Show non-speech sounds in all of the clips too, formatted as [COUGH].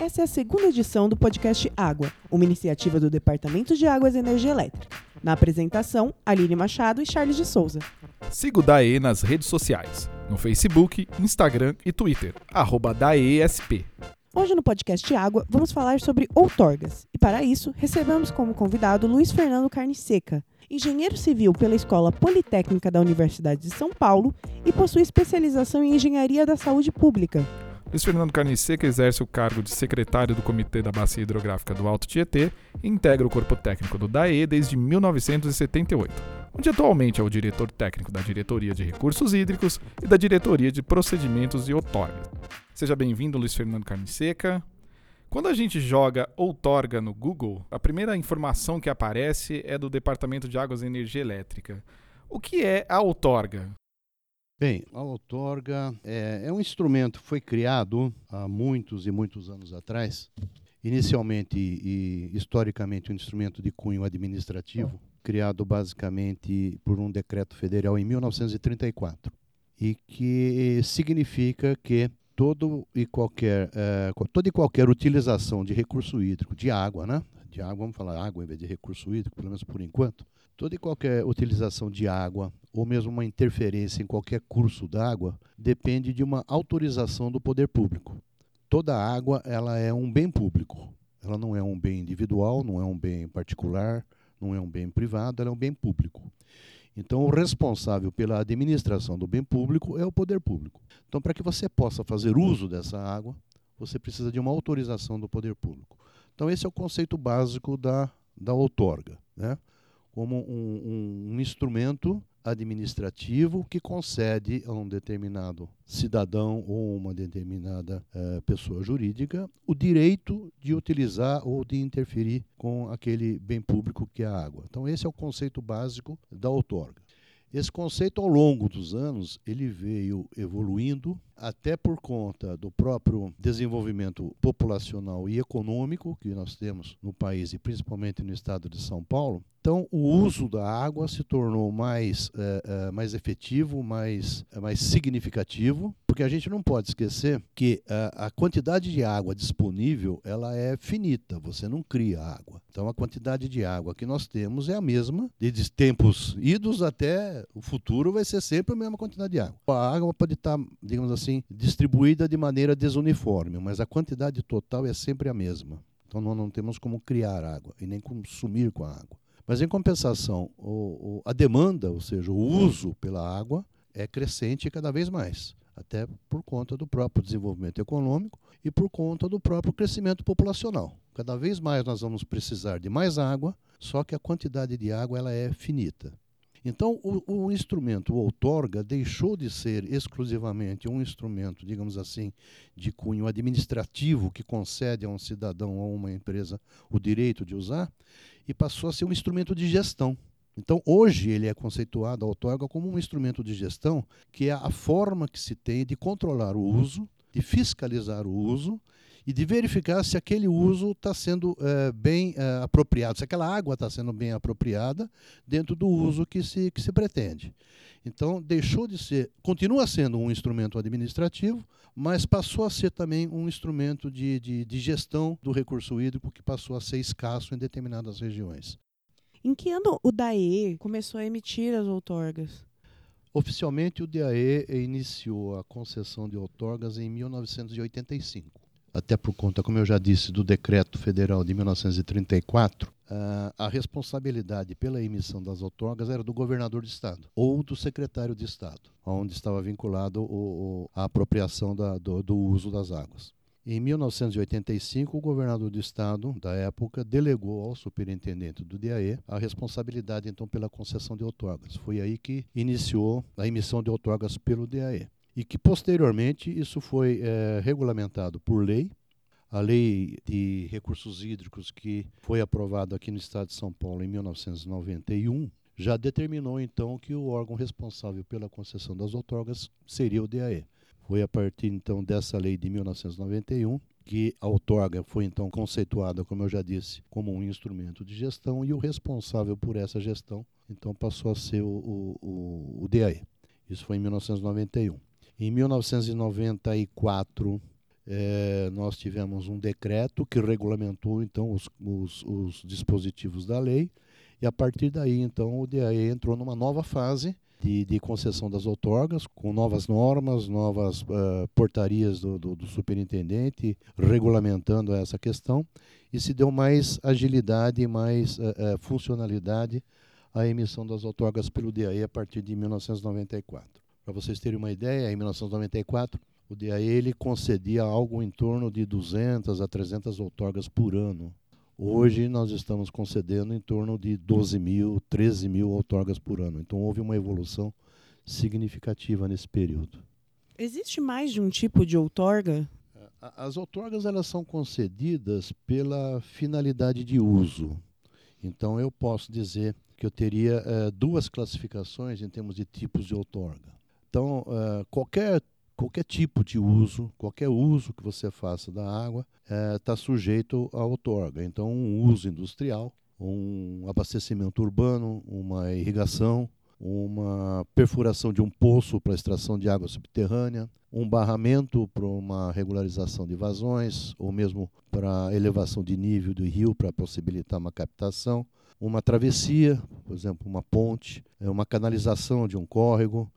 Essa é a segunda edição do podcast Água, uma iniciativa do Departamento de Águas e Energia Elétrica. Na apresentação, Aline Machado e Charles de Souza. Siga o DAE nas redes sociais, no Facebook, Instagram e Twitter, arroba DAESP. Hoje no podcast Água vamos falar sobre outorgas e para isso recebemos como convidado Luiz Fernando Carne Seca, engenheiro civil pela Escola Politécnica da Universidade de São Paulo e possui especialização em Engenharia da Saúde Pública. Luiz Fernando Carne Seca exerce o cargo de secretário do Comitê da Bacia Hidrográfica do Alto Tietê e integra o corpo técnico do DAE desde 1978, onde atualmente é o diretor técnico da Diretoria de Recursos Hídricos e da Diretoria de Procedimentos e Outorgas. Seja bem-vindo, Luiz Fernando Carne Seca. Quando a gente joga outorga no Google, a primeira informação que aparece é do Departamento de Águas e Energia Elétrica. O que é a outorga? Bem, a outorga é, é, um instrumento que foi criado há muitos e muitos anos atrás. Inicialmente e historicamente um instrumento de cunho administrativo, criado basicamente por um decreto federal em 1934, e que significa que todo e qualquer, é, toda e qualquer utilização de recurso hídrico, de água, né? De água, vamos falar água em vez de recurso hídrico, pelo menos por enquanto. Toda e qualquer utilização de água, ou mesmo uma interferência em qualquer curso d'água, depende de uma autorização do poder público. Toda água ela é um bem público. Ela não é um bem individual, não é um bem particular, não é um bem privado, ela é um bem público. Então, o responsável pela administração do bem público é o poder público. Então, para que você possa fazer uso dessa água, você precisa de uma autorização do poder público. Então, esse é o conceito básico da, da outorga, né? Como um, um, um instrumento administrativo que concede a um determinado cidadão ou uma determinada uh, pessoa jurídica o direito de utilizar ou de interferir com aquele bem público que é a água. Então esse é o conceito básico da outorga. Esse conceito, ao longo dos anos, ele veio evoluindo, até por conta do próprio desenvolvimento populacional e econômico que nós temos no país e principalmente no estado de São Paulo. Então, o uso da água se tornou mais, é, é, mais efetivo, mais, é, mais significativo, porque a gente não pode esquecer que a, a quantidade de água disponível ela é finita, você não cria água. Então, a quantidade de água que nós temos é a mesma, de tempos idos até o futuro vai ser sempre a mesma quantidade de água. A água pode estar, digamos assim, distribuída de maneira desuniforme, mas a quantidade total é sempre a mesma. Então, nós não temos como criar água e nem como sumir com a água. Mas, em compensação, o, o, a demanda, ou seja, o uso pela água, é crescente cada vez mais, até por conta do próprio desenvolvimento econômico e por conta do próprio crescimento populacional. Cada vez mais nós vamos precisar de mais água, só que a quantidade de água ela é finita. Então, o, o, instrumento, o outorga, deixou de ser exclusivamente um instrumento, digamos assim, de cunho administrativo que concede a um cidadão ou a uma empresa o direito de usar e passou a ser um instrumento de gestão. Então, hoje, ele é conceituado, a outorga, como um instrumento de gestão, que é a forma que se tem de controlar o uso, de fiscalizar o uso e de verificar se aquele uso está sendo é, bem é, apropriado, se aquela água está sendo bem apropriada dentro do uso que se, que se pretende. Então, deixou de ser, continua sendo um instrumento administrativo, mas passou a ser também um instrumento de, de, de gestão do recurso hídrico que passou a ser escasso em determinadas regiões. Em que ano o DAE começou a emitir as outorgas? Oficialmente, o DAE iniciou a concessão de outorgas em 1985 até por conta, como eu já disse, do decreto federal de 1934, uh, a responsabilidade pela emissão das outorgas era do governador de estado ou do secretário de estado, onde estava vinculado a apropriação do uso das águas. Em 1985, o governador do estado, da época, delegou ao superintendente do DAE a responsabilidade então pela concessão de outorgas. Foi aí que iniciou a emissão de outorgas pelo DAE e que posteriormente isso foi é, regulamentado por lei. A lei de recursos hídricos que foi aprovada aqui no estado de São Paulo em 1991 já determinou então que o órgão responsável pela concessão das outorgas seria o DAE. Foi a partir então dessa lei de 1991 que a outorga foi então conceituada, como eu já disse, como um instrumento de gestão e o responsável por essa gestão então passou a ser o, o, o, o DAE. Isso foi em 1991. Em 1994, é, nós tivemos um decreto que regulamentou então os, os, os, dispositivos da lei e a partir daí então o DAE entrou numa nova fase de, de concessão das outorgas com novas normas, novas uh, portarias do, do, do, superintendente regulamentando essa questão e se deu mais agilidade e mais uh, uh, funcionalidade à emissão das outorgas pelo DAE a partir de 1994. Para vocês terem uma ideia, em 1994 o DAE ele concedia algo em torno de 200 a 300 outorgas por ano. Hoje nós estamos concedendo em torno de 12 mil, 13 mil outorgas por ano. Então houve uma evolução significativa nesse período. Existe mais de um tipo de outorga? As outorgas elas são concedidas pela finalidade de uso. Então eu posso dizer que eu teria uh, duas classificações em termos de tipos de outorga. Então, uh, qualquer qualquer tipo de uso, qualquer uso que você faça da água, está é, sujeito à outorga. Então, um uso industrial, um abastecimento urbano, uma irrigação, uma perfuração de um poço para extração de água subterrânea, um barramento para uma regularização de vazões, ou mesmo para elevação de nível do rio para possibilitar uma captação, uma travessia, por exemplo, uma ponte, é, uma canalização de um córrego,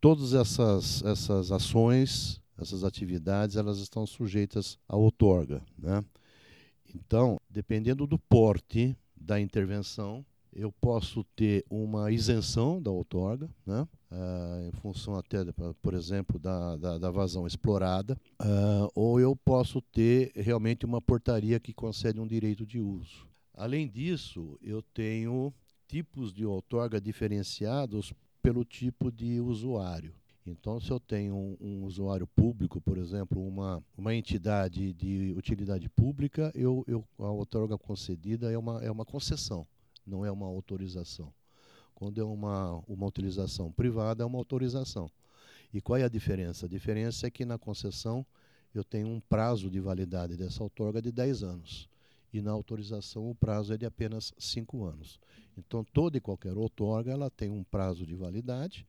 todas essas, essas ações, essas atividades, elas estão sujeitas à outorga. Né? Então, dependendo do porte da intervenção, eu posso ter uma isenção da outorga, né? Uh, em função até, por exemplo, da, da, da vazão explorada, uh, ou eu posso ter realmente uma portaria que concede um direito de uso. Além disso, eu tenho tipos de outorga diferenciados pelo tipo de usuário. Então, se eu tenho um, um, usuário público, por exemplo, uma, uma entidade de utilidade pública, eu, eu, a outorga concedida é uma, é uma concessão, não é uma autorização. Quando é uma, uma utilização privada, é uma autorização. E qual é a diferença? A diferença é que na concessão eu tenho um prazo de validade dessa outorga de 10 anos. E na autorização o prazo é de apenas 5 anos. Então, toda e qualquer outorga ela tem um prazo de validade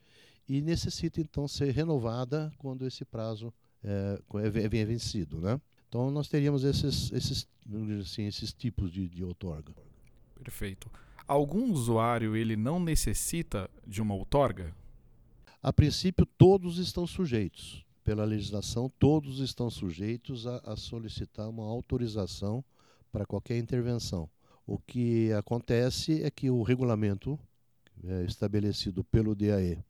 e necessita então ser renovada quando esse prazo é, é, é vencido, né? Então nós teríamos esses, esses, assim, esses tipos de, de outorga. Perfeito. Algum usuário ele não necessita de uma outorga? A princípio todos estão sujeitos. Pela legislação, todos estão sujeitos a, a solicitar uma autorização para qualquer intervenção. O que acontece é que o regulamento é, estabelecido pelo DAE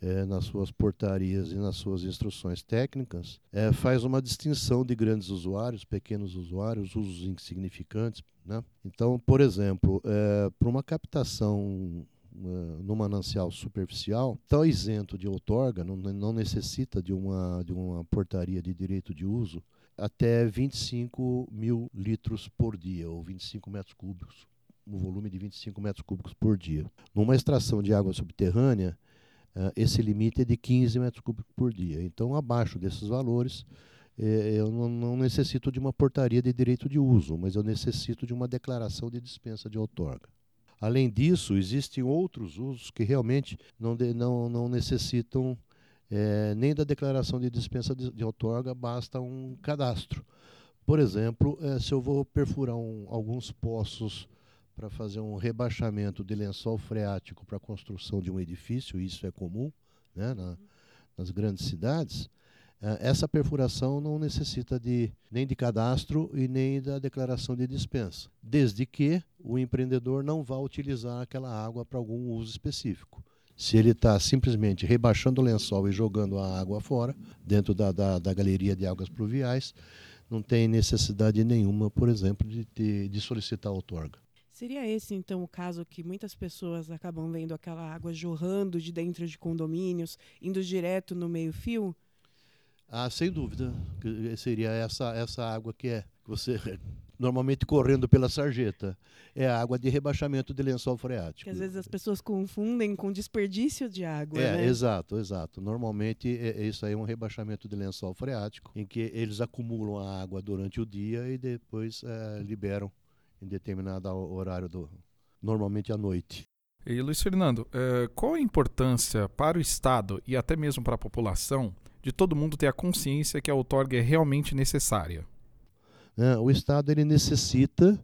é, nas suas portarias e nas suas instruções técnicas, é, faz uma distinção de grandes usuários, pequenos usuários, usos insignificantes. Né? Então, por exemplo, é, para uma captação é, no manancial superficial, está isento de outorga, não, não necessita de uma, de uma portaria de direito de uso, até 25 mil litros por dia, ou 25 metros cúbicos, um volume de 25 metros cúbicos por dia. Numa extração de água subterrânea, uh, esse limite é de 15 metros cúbicos por dia. Então, abaixo desses valores, eh, eu não, não, necessito de uma portaria de direito de uso, mas eu necessito de uma declaração de dispensa de outorga. Além disso, existem outros usos que realmente não, de, não, não necessitam é, nem da declaração de dispensa de, de outorga, basta um cadastro. Por exemplo, é, se eu vou perfurar um, alguns poços para fazer um rebaixamento de lençol freático para a construção de um edifício, isso é comum né, na, nas grandes cidades, é, essa perfuração não necessita de, nem de cadastro e nem da declaração de dispensa, desde que o empreendedor não vá utilizar aquela água para algum uso específico. Se ele está simplesmente rebaixando o lençol e jogando a água fora, dentro da, da, da, galeria de águas pluviais, não tem necessidade nenhuma, por exemplo, de, de, de solicitar outorga. Seria esse, então, o caso que muitas pessoas acabam vendo aquela água jorrando de dentro de condomínios, indo direto no meio-fio? Ah, sem dúvida. Seria essa, essa água que é que você normalmente correndo pela sarjeta. É a água de rebaixamento de lençol freático. Que às vezes as pessoas confundem com desperdício de água. É, né? exato, exato. Normalmente é, é, isso aí é um rebaixamento de lençol freático, em que eles acumulam a água durante o dia e depois é, liberam em determinado horário do. normalmente à noite. E Luiz Fernando, é, qual a importância para o Estado e até mesmo para a população de todo mundo ter a consciência que a outorga é realmente necessária? É, o Estado ele necessita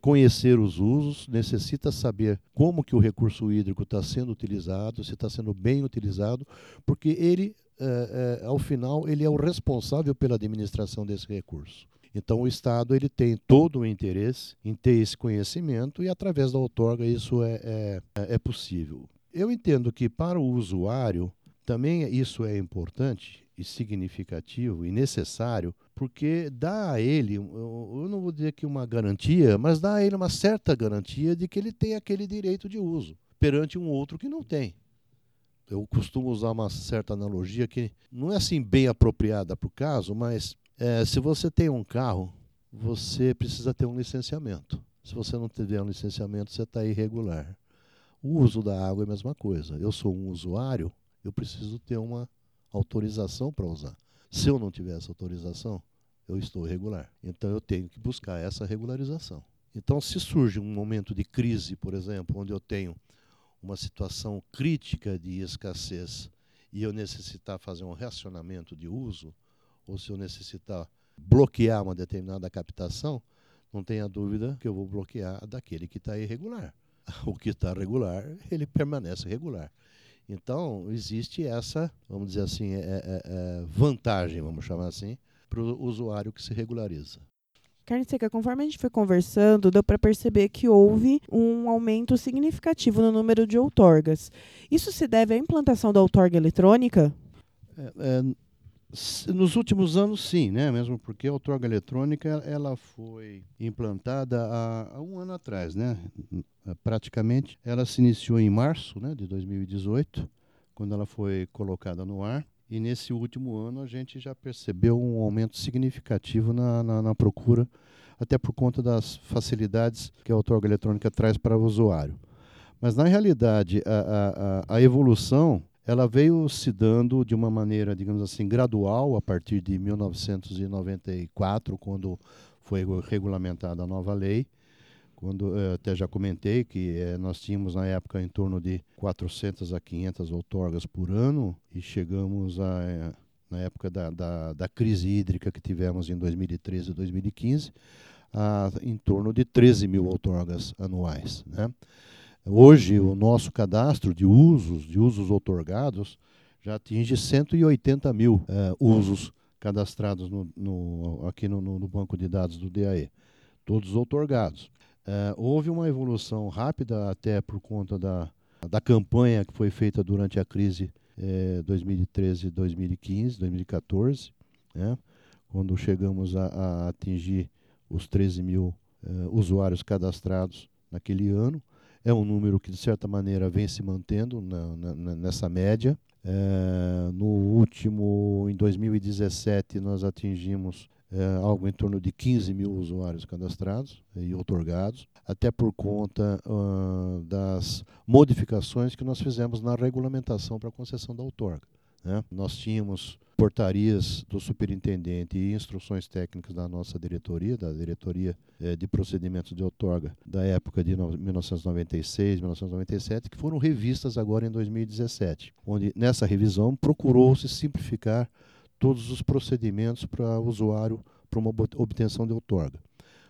conhecer os usos, necessita saber como que o recurso hídrico está sendo utilizado, se está sendo bem utilizado, porque ele, é, é, ao final, ele é o responsável pela administração desse recurso. Então o Estado ele tem todo o interesse em ter esse conhecimento e através da outorga isso é, é, é possível. Eu entendo que para o usuário também isso é importante e significativo e necessário, porque dá a ele, eu não vou dizer que uma garantia, mas dá a ele uma certa garantia de que ele tem aquele direito de uso perante um outro que não tem. Eu costumo usar uma certa analogia que não é assim bem apropriada para o caso, mas é, se você tem um carro, você precisa ter um licenciamento. Se você não tiver um licenciamento, você está irregular. O uso da água é a mesma coisa. Eu sou um usuário, eu preciso ter uma autorização para usar. Se eu não tiver essa autorização, eu estou irregular. Então eu tenho que buscar essa regularização. Então, se surge um momento de crise, por exemplo, onde eu tenho uma situação crítica de escassez e eu necessitar fazer um racionamento de uso, ou se eu necessitar bloquear uma determinada captação, não tenha dúvida que eu vou bloquear daquele que está irregular. [LAUGHS] O que está regular, ele permanece regular. Então, existe essa, vamos dizer assim, é, é, é vantagem, vamos chamar assim, para o usuário que se regulariza. Carne seca, conforme a gente foi conversando, deu para perceber que houve um aumento significativo no número de outorgas. Isso se deve à implantação da outorga eletrônica? É, é, nos últimos anos, sim, né? Mesmo porque a outorga eletrônica ela foi implantada há, há um ano atrás, né? Praticamente, ela se iniciou em março, né, de 2018, quando ela foi colocada no ar. E nesse último ano a gente já percebeu um aumento significativo na, na, na procura, até por conta das facilidades que a outorga eletrônica traz para o usuário. Mas na realidade a, a, a evolução ela veio se dando de uma maneira, digamos assim, gradual a partir de 1994, quando foi regulamentada a nova lei quando eu até já comentei que eh, nós tínhamos na época em torno de 400 a 500 outorgas por ano e chegamos a eh, na época da, da, da, crise hídrica que tivemos em 2013 e 2015 a em torno de 13 mil outorgas anuais, né? Hoje o nosso cadastro de usos de usos outorgados já atinge 180 mil eh, usos cadastrados no, no, aqui no, no banco de dados do DAE, todos outorgados. Uh, houve uma evolução rápida, até por conta da, da campanha que foi feita durante a crise eh, 2013, 2015, 2014, né, quando chegamos a, a, atingir os 13 mil eh, usuários cadastrados naquele ano. É um número que, de certa maneira, vem se mantendo na, na, nessa média. Eh, no último, em 2017, nós atingimos é, algo em torno de 15 mil usuários cadastrados e otorgados, até por conta uh, das modificações que nós fizemos na regulamentação para a concessão da outorga. Né? Nós tínhamos portarias do superintendente e instruções técnicas da nossa diretoria, da diretoria eh, de procedimentos de outorga da época de no, 1996, 1997, que foram revistas agora em 2017, onde nessa revisão procurou-se simplificar todos os procedimentos para o usuário para uma obtenção de outorga.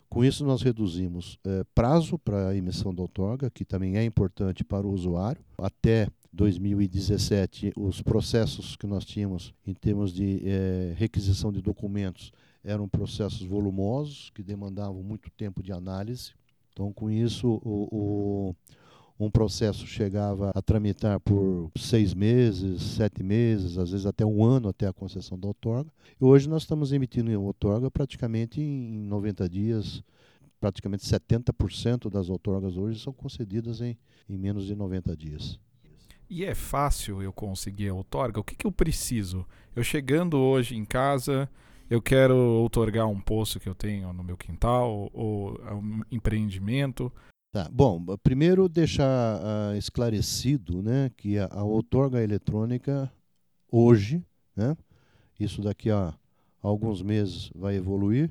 Com isso, nós reduzimos eh, prazo para a emissão da outorga, que também é importante para o usuário. Até 2017, os processos que nós tínhamos em termos de eh, requisição de documentos eram processos volumosos, que demandavam muito tempo de análise. Então, com isso, o, o um processo chegava a tramitar por seis meses, sete meses, às vezes até um ano até a concessão da outorga. E hoje nós estamos emitindo outorga praticamente em 90 dias, praticamente 70% das outorgas hoje são concedidas em, em menos de 90 dias. E é fácil eu conseguir a outorga? O que, que eu preciso? Eu chegando hoje em casa, eu quero outorgar um poço que eu tenho no meu quintal, ou um empreendimento. Tá, bom, primeiro deixar uh, esclarecido né, que a, a outorga eletrônica hoje, né, isso daqui a alguns meses vai evoluir,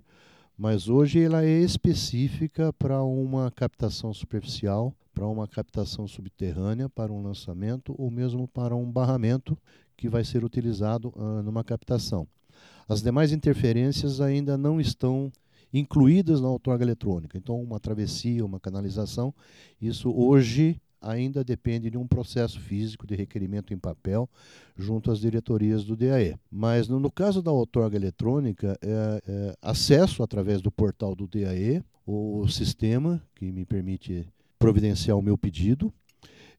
mas hoje ela é específica para uma captação superficial, para uma captação subterrânea, para um lançamento ou mesmo para um barramento, que vai ser utilizado uh, numa captação. As demais interferências ainda não estão incluídas na outorga eletrônica. Então, uma travessia, uma canalização, isso hoje ainda depende de um processo físico de requerimento em papel junto às diretorias do DAE. Mas no, no caso da outorga eletrônica, é, é, acesso através do portal do DAE, o sistema que me permite providenciar o meu pedido,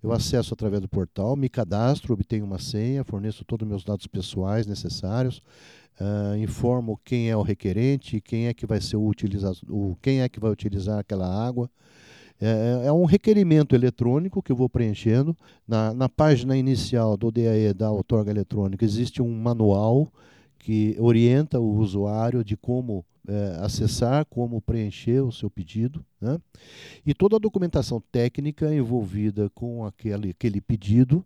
eu acesso através do portal, me cadastro, obtenho uma senha, forneço todos os meus dados pessoais necessários, uh, informo quem é o requerente, quem é que vai ser o quem é que vai utilizar aquela água. É, é, é, um requerimento eletrônico que eu vou preenchendo. Na, na página inicial do DAE da outorga eletrônica existe um manual que orienta o usuário de como é, acessar, como preencher o seu pedido. Né? E toda a documentação técnica envolvida com aquele, aquele pedido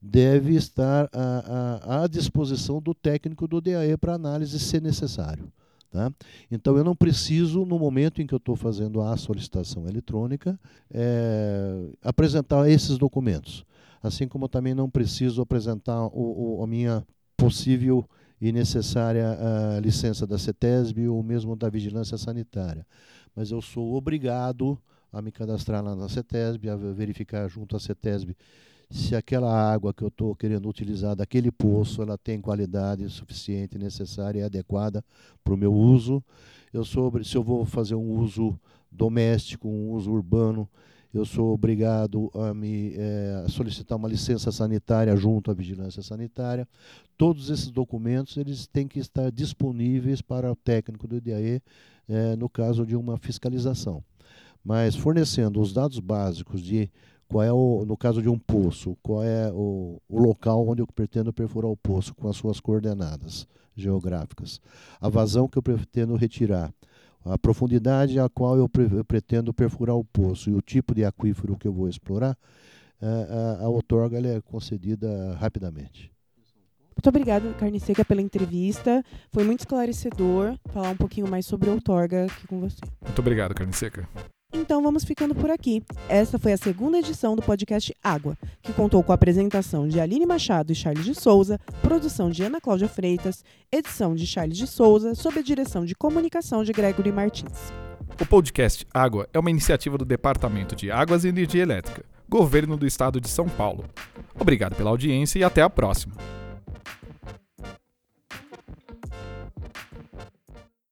deve estar à, à, à disposição do técnico do DAE para análise, se necessário. Tá? Então eu não preciso, no momento em que eu estou fazendo a solicitação eletrônica, é, apresentar esses documentos. Assim como também não preciso apresentar o, o, a minha possível e necessária uh, licença da CETESB ou mesmo da Vigilância Sanitária. Mas eu sou obrigado a me cadastrar lá na CETESB, a verificar junto à CETESB se aquela água que eu estou querendo utilizar daquele poço ela tem qualidade suficiente, necessária e adequada para o meu uso. Eu sobre, se eu vou fazer um uso doméstico, um uso urbano, eu sou obrigado a me é, solicitar uma licença sanitária junto à vigilância sanitária. Todos esses documentos eles têm que estar disponíveis para o técnico do IDAE é, no caso de uma fiscalização. Mas fornecendo os dados básicos de qual é o, no caso de um poço, qual é o, o local onde eu pretendo perfurar o poço com as suas coordenadas geográficas, a vazão que eu pretendo retirar, a profundidade a qual eu, pre eu, pretendo perfurar o poço e o tipo de aquífero que eu vou explorar, a, a, a outorga é concedida rapidamente. Muito obrigada, Carne Seca, pela entrevista. Foi muito esclarecedor falar um pouquinho mais sobre a outorga aqui com você. Muito obrigado, Carne Seca. Então vamos ficando por aqui. Esta foi a segunda edição do podcast Água, que contou com a apresentação de Aline Machado e Charles de Souza, produção de Ana Cláudia Freitas, edição de Charles de Souza, sob a direção de comunicação de Gregory Martins. O podcast Água é uma iniciativa do Departamento de Águas e Energia Elétrica, Governo do Estado de São Paulo. Obrigado pela audiência e até a próxima.